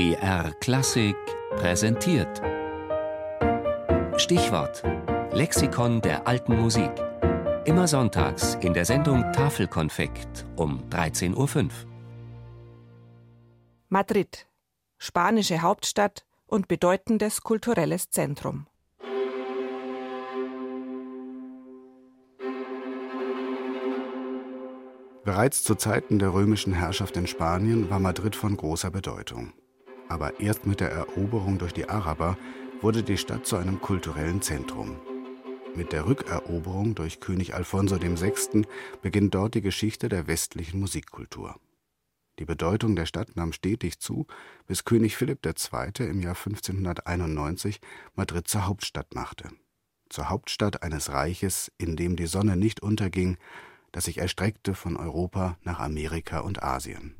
BR Klassik präsentiert. Stichwort: Lexikon der alten Musik. Immer sonntags in der Sendung Tafelkonfekt um 13.05 Uhr. Madrid, spanische Hauptstadt und bedeutendes kulturelles Zentrum. Bereits zu Zeiten der römischen Herrschaft in Spanien war Madrid von großer Bedeutung. Aber erst mit der Eroberung durch die Araber wurde die Stadt zu einem kulturellen Zentrum. Mit der Rückeroberung durch König Alfonso VI. beginnt dort die Geschichte der westlichen Musikkultur. Die Bedeutung der Stadt nahm stetig zu, bis König Philipp II. im Jahr 1591 Madrid zur Hauptstadt machte. Zur Hauptstadt eines Reiches, in dem die Sonne nicht unterging, das sich erstreckte von Europa nach Amerika und Asien.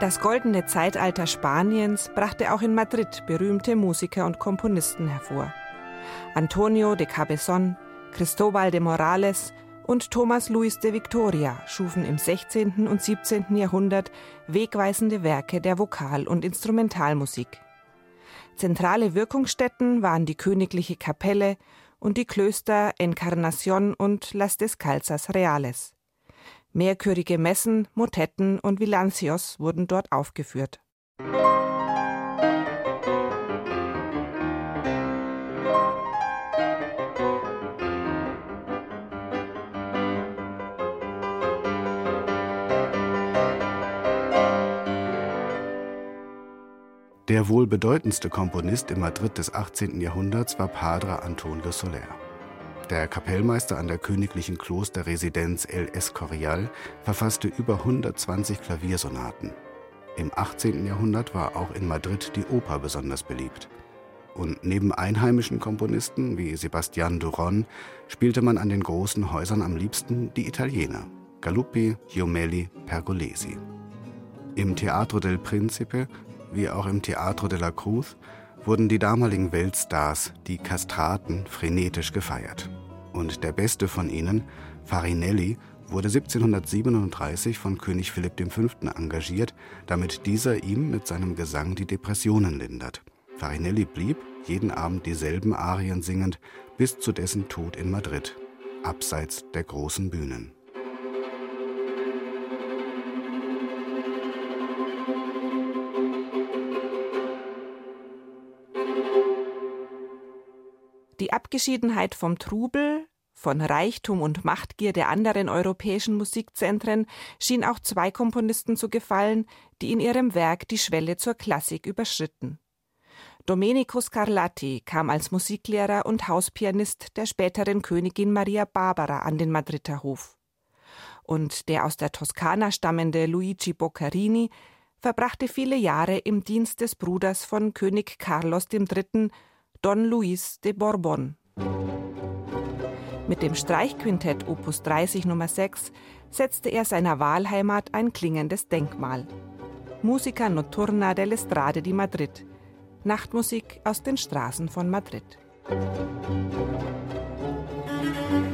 Das goldene Zeitalter Spaniens brachte auch in Madrid berühmte Musiker und Komponisten hervor. Antonio de Cabezón, Cristobal de Morales und Thomas Luis de Victoria schufen im 16. und 17. Jahrhundert wegweisende Werke der Vokal- und Instrumentalmusik. Zentrale Wirkungsstätten waren die königliche Kapelle und die Klöster Encarnación und Las Descalzas Reales. Mehrchörige Messen, Motetten und Villancios wurden dort aufgeführt. Der wohl bedeutendste Komponist im Madrid des 18. Jahrhunderts war Padre Antonio Soler. Der Kapellmeister an der königlichen Klosterresidenz El Escorial verfasste über 120 Klaviersonaten. Im 18. Jahrhundert war auch in Madrid die Oper besonders beliebt. Und neben einheimischen Komponisten wie Sebastian Duron spielte man an den großen Häusern am liebsten die Italiener Galuppi, Giomelli, Pergolesi. Im Teatro del Principe wie auch im Teatro de la Cruz wurden die damaligen Weltstars, die Kastraten, frenetisch gefeiert. Und der beste von ihnen, Farinelli, wurde 1737 von König Philipp V. engagiert, damit dieser ihm mit seinem Gesang die Depressionen lindert. Farinelli blieb, jeden Abend dieselben Arien singend, bis zu dessen Tod in Madrid, abseits der großen Bühnen. Die Abgeschiedenheit vom Trubel, von Reichtum und Machtgier der anderen europäischen Musikzentren schien auch zwei Komponisten zu gefallen, die in ihrem Werk die Schwelle zur Klassik überschritten. Domenico Scarlatti kam als Musiklehrer und Hauspianist der späteren Königin Maria Barbara an den Madrider Hof. Und der aus der Toskana stammende Luigi Boccarini verbrachte viele Jahre im Dienst des Bruders von König Carlos III., Don Luis de Bourbon. Mit dem Streichquintett Opus 30 Nummer 6 setzte er seiner Wahlheimat ein klingendes Denkmal. Musica Notturna dell'Estrade di Madrid. Nachtmusik aus den Straßen von Madrid. Thank